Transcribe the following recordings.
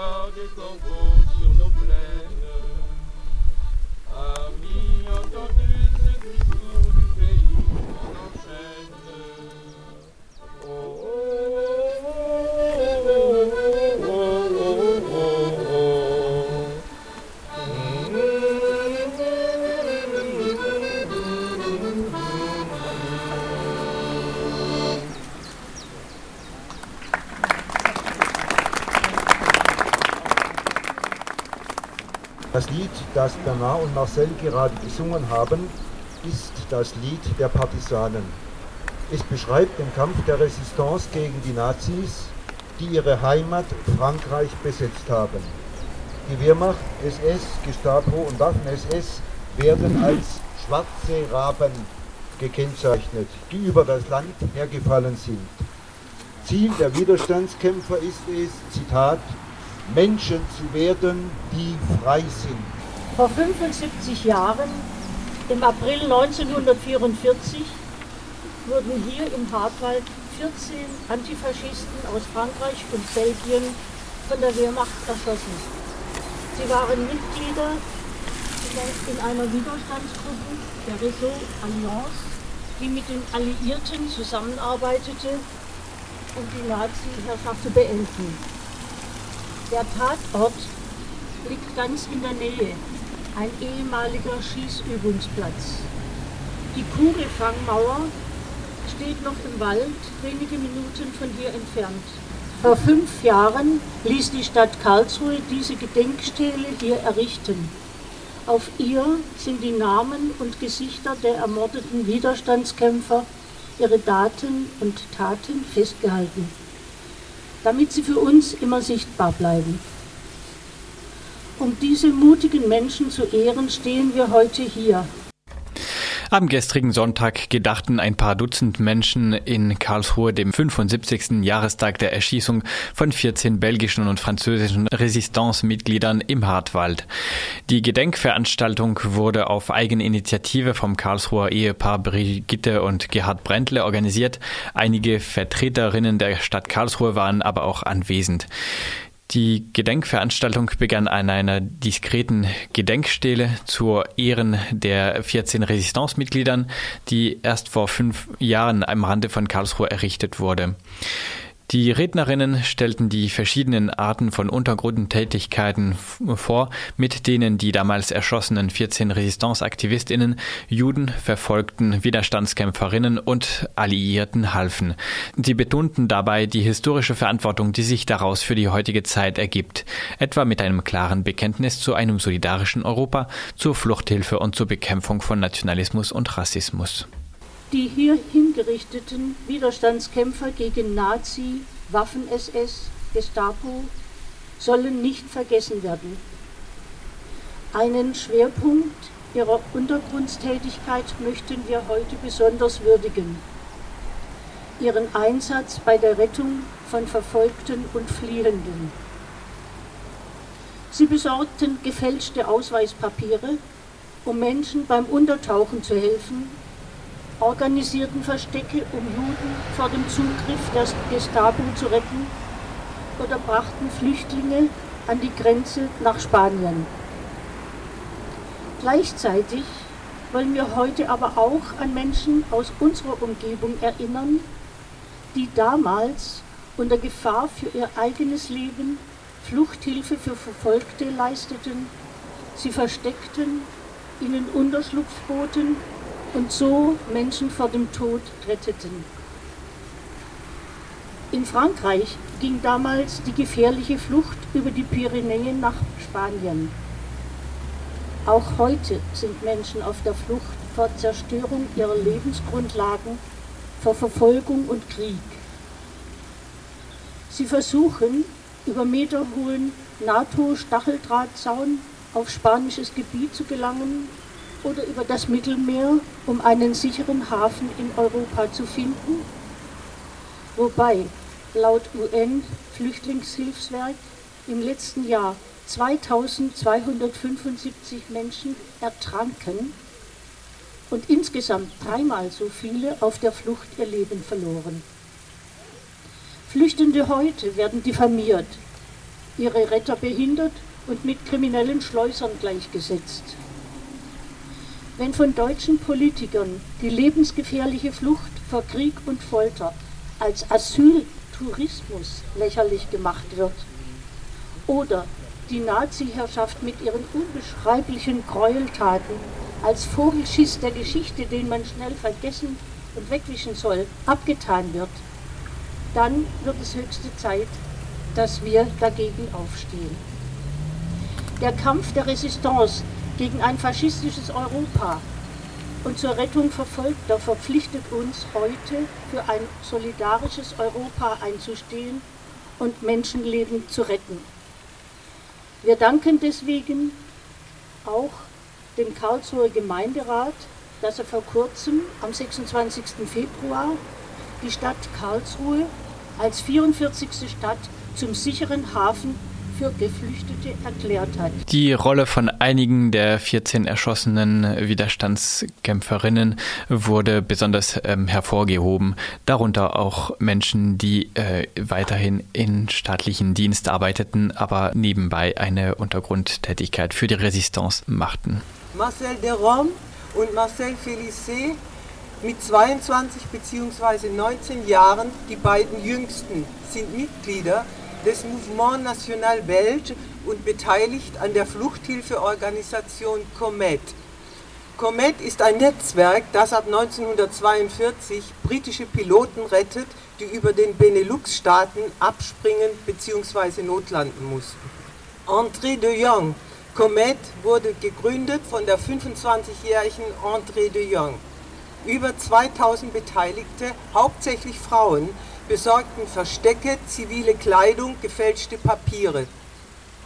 voir des Das Lied, das Bernard und Marcel gerade gesungen haben, ist das Lied der Partisanen. Es beschreibt den Kampf der Resistance gegen die Nazis, die ihre Heimat Frankreich besetzt haben. Die Wehrmacht, SS, Gestapo und Waffen-SS werden als schwarze Raben gekennzeichnet, die über das Land hergefallen sind. Ziel der Widerstandskämpfer ist es, Zitat, Menschen zu werden, die frei sind. Vor 75 Jahren, im April 1944, wurden hier im Hartwald 14 Antifaschisten aus Frankreich und Belgien von der Wehrmacht erschossen. Sie waren Mitglieder in einer Widerstandsgruppe, der Réseau Alliance, die mit den Alliierten zusammenarbeitete, um die Nazi-Herrschaft zu beenden. Der Tatort liegt ganz in der Nähe, ein ehemaliger Schießübungsplatz. Die Kugelfangmauer steht noch im Wald, wenige Minuten von hier entfernt. Vor fünf Jahren ließ die Stadt Karlsruhe diese Gedenkstele hier errichten. Auf ihr sind die Namen und Gesichter der ermordeten Widerstandskämpfer, ihre Daten und Taten festgehalten damit sie für uns immer sichtbar bleiben. Um diese mutigen Menschen zu ehren, stehen wir heute hier. Am gestrigen Sonntag gedachten ein paar Dutzend Menschen in Karlsruhe dem 75. Jahrestag der Erschießung von 14 belgischen und französischen Resistance-Mitgliedern im Hartwald. Die Gedenkveranstaltung wurde auf Eigeninitiative vom Karlsruher Ehepaar Brigitte und Gerhard Brentle organisiert. Einige Vertreterinnen der Stadt Karlsruhe waren aber auch anwesend. Die Gedenkveranstaltung begann an einer diskreten Gedenkstele zur Ehren der 14 Resistance-Mitgliedern, die erst vor fünf Jahren am Rande von Karlsruhe errichtet wurde. Die Rednerinnen stellten die verschiedenen Arten von Untergrundtätigkeiten vor, mit denen die damals erschossenen 14 Resistance-AktivistInnen, Juden, verfolgten Widerstandskämpferinnen und Alliierten halfen. Sie betonten dabei die historische Verantwortung, die sich daraus für die heutige Zeit ergibt, etwa mit einem klaren Bekenntnis zu einem solidarischen Europa, zur Fluchthilfe und zur Bekämpfung von Nationalismus und Rassismus. Die hier hingerichteten Widerstandskämpfer gegen Nazi, Waffen-SS, Gestapo sollen nicht vergessen werden. Einen Schwerpunkt ihrer Untergrundstätigkeit möchten wir heute besonders würdigen. Ihren Einsatz bei der Rettung von Verfolgten und Fliehenden. Sie besorgten gefälschte Ausweispapiere, um Menschen beim Untertauchen zu helfen organisierten Verstecke, um Juden vor dem Zugriff der Gestapo zu retten oder brachten Flüchtlinge an die Grenze nach Spanien. Gleichzeitig wollen wir heute aber auch an Menschen aus unserer Umgebung erinnern, die damals unter Gefahr für ihr eigenes Leben Fluchthilfe für Verfolgte leisteten, sie versteckten, ihnen Unterschlupf boten und so Menschen vor dem Tod retteten. In Frankreich ging damals die gefährliche Flucht über die Pyrenäen nach Spanien. Auch heute sind Menschen auf der Flucht vor Zerstörung ihrer Lebensgrundlagen, vor Verfolgung und Krieg. Sie versuchen, über meterhohen NATO-Stacheldrahtzaun auf spanisches Gebiet zu gelangen oder über das Mittelmeer, um einen sicheren Hafen in Europa zu finden, wobei laut UN-Flüchtlingshilfswerk im letzten Jahr 2275 Menschen ertranken und insgesamt dreimal so viele auf der Flucht ihr Leben verloren. Flüchtende heute werden diffamiert, ihre Retter behindert und mit kriminellen Schleusern gleichgesetzt. Wenn von deutschen Politikern die lebensgefährliche Flucht vor Krieg und Folter als Asyltourismus lächerlich gemacht wird oder die Nazi-Herrschaft mit ihren unbeschreiblichen Gräueltaten als Vogelschiss der Geschichte, den man schnell vergessen und wegwischen soll, abgetan wird, dann wird es höchste Zeit, dass wir dagegen aufstehen. Der Kampf der Resistance gegen ein faschistisches Europa und zur Rettung Verfolgter verpflichtet uns heute für ein solidarisches Europa einzustehen und Menschenleben zu retten. Wir danken deswegen auch dem Karlsruher Gemeinderat, dass er vor kurzem am 26. Februar die Stadt Karlsruhe als 44. Stadt zum sicheren Hafen für Geflüchtete erklärt hat. Die Rolle von einigen der 14 erschossenen Widerstandskämpferinnen wurde besonders ähm, hervorgehoben, darunter auch Menschen, die äh, weiterhin in staatlichen Dienst arbeiteten, aber nebenbei eine Untergrundtätigkeit für die Resistance machten. Marcel de Rome und Marcel Félicé mit 22 bzw. 19 Jahren, die beiden jüngsten, sind Mitglieder des Mouvement National Belge und beteiligt an der Fluchthilfeorganisation COMET. COMET ist ein Netzwerk, das ab 1942 britische Piloten rettet, die über den Benelux-Staaten abspringen bzw. notlanden mussten. André de Jong, COMET wurde gegründet von der 25-jährigen André de Jong. Über 2000 Beteiligte, hauptsächlich Frauen, besorgten Verstecke, zivile Kleidung, gefälschte Papiere.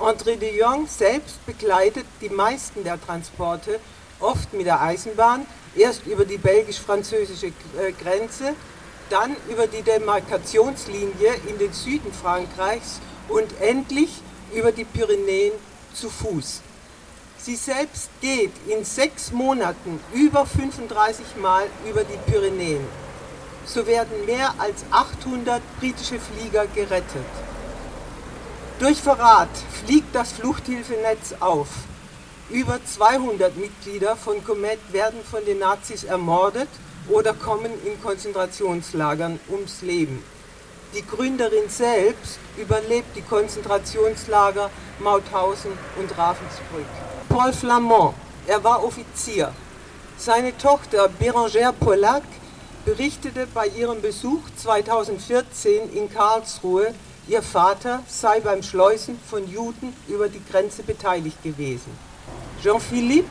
André de Jong selbst begleitet die meisten der Transporte, oft mit der Eisenbahn, erst über die belgisch-französische äh, Grenze, dann über die Demarkationslinie in den Süden Frankreichs und endlich über die Pyrenäen zu Fuß. Sie selbst geht in sechs Monaten über 35 Mal über die Pyrenäen so werden mehr als 800 britische Flieger gerettet. Durch Verrat fliegt das Fluchthilfenetz auf. Über 200 Mitglieder von Comet werden von den Nazis ermordet oder kommen in Konzentrationslagern ums Leben. Die Gründerin selbst überlebt die Konzentrationslager Mauthausen und Ravensbrück. Paul Flamand, er war Offizier. Seine Tochter Bérangère Pollack berichtete bei ihrem Besuch 2014 in Karlsruhe, ihr Vater sei beim Schleusen von Juden über die Grenze beteiligt gewesen. Jean-Philippe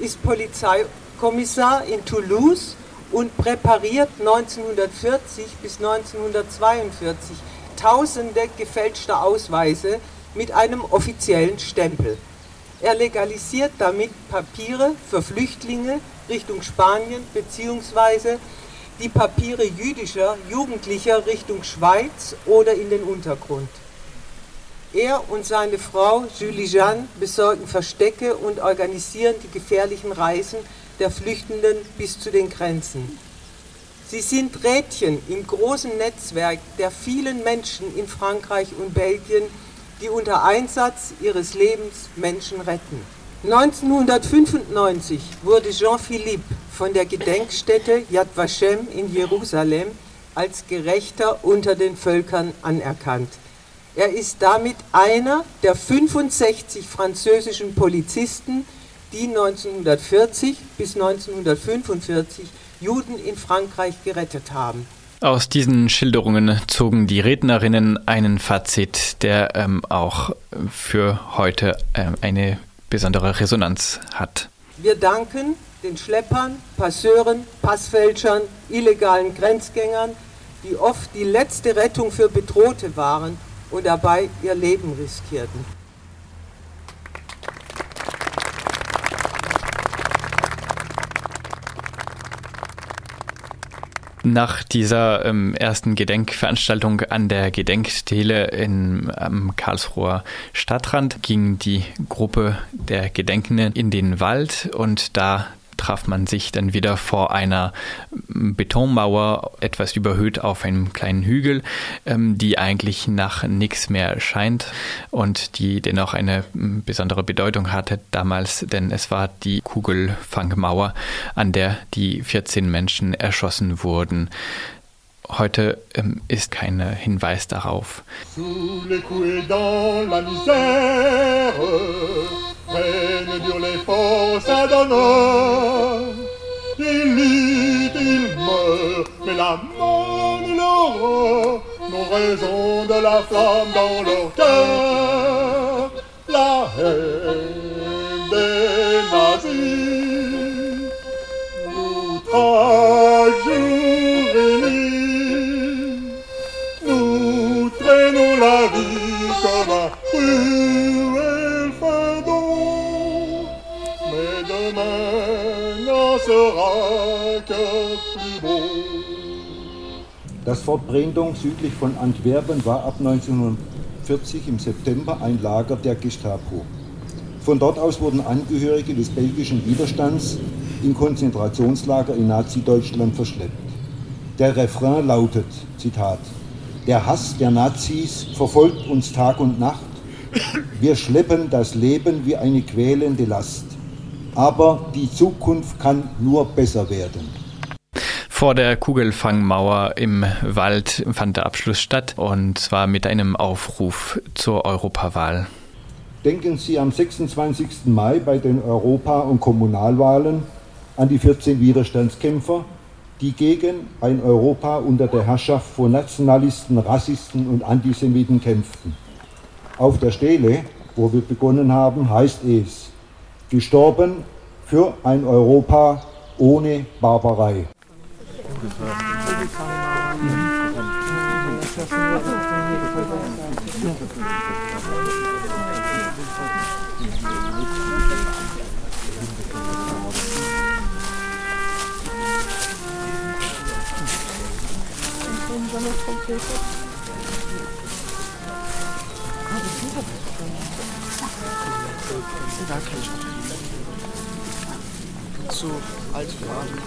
ist Polizeikommissar in Toulouse und präpariert 1940 bis 1942 tausende gefälschter Ausweise mit einem offiziellen Stempel. Er legalisiert damit Papiere für Flüchtlinge Richtung Spanien bzw die Papiere jüdischer Jugendlicher Richtung Schweiz oder in den Untergrund. Er und seine Frau Julie Jeanne besorgen Verstecke und organisieren die gefährlichen Reisen der Flüchtenden bis zu den Grenzen. Sie sind Rädchen im großen Netzwerk der vielen Menschen in Frankreich und Belgien, die unter Einsatz ihres Lebens Menschen retten. 1995 wurde Jean-Philippe von der Gedenkstätte Yad Vashem in Jerusalem als Gerechter unter den Völkern anerkannt. Er ist damit einer der 65 französischen Polizisten, die 1940 bis 1945 Juden in Frankreich gerettet haben. Aus diesen Schilderungen zogen die Rednerinnen einen Fazit, der ähm, auch für heute ähm, eine besondere Resonanz hat. Wir danken den Schleppern, Passeuren, Passfälschern, illegalen Grenzgängern, die oft die letzte Rettung für Bedrohte waren und dabei ihr Leben riskierten. Nach dieser ähm, ersten Gedenkveranstaltung an der Gedenkstele in, am Karlsruher Stadtrand ging die Gruppe der Gedenkenden in den Wald und da traf man sich dann wieder vor einer Betonmauer, etwas überhöht auf einem kleinen Hügel, ähm, die eigentlich nach nichts mehr scheint und die dennoch eine besondere Bedeutung hatte damals, denn es war die Kugelfangmauer, an der die 14 Menschen erschossen wurden. Heute ähm, ist kein Hinweis darauf. Sous les que durent les forces d'honneur. Ils luttent, ils meurent, mais la mort et l'aurore n'ont raison de la flamme dans leur cœur. La haine des nazis nous trahit. Das Fort Brendong südlich von Antwerpen war ab 1940 im September ein Lager der Gestapo. Von dort aus wurden Angehörige des belgischen Widerstands in Konzentrationslager in Nazi-Deutschland verschleppt. Der Refrain lautet, Zitat, der Hass der Nazis verfolgt uns Tag und Nacht. Wir schleppen das Leben wie eine quälende Last. Aber die Zukunft kann nur besser werden. Vor der Kugelfangmauer im Wald fand der Abschluss statt und zwar mit einem Aufruf zur Europawahl. Denken Sie am 26. Mai bei den Europa- und Kommunalwahlen an die 14 Widerstandskämpfer, die gegen ein Europa unter der Herrschaft von Nationalisten, Rassisten und Antisemiten kämpften. Auf der Stele, wo wir begonnen haben, heißt es, gestorben für ein Europa ohne Barbarei. So alte Fragen.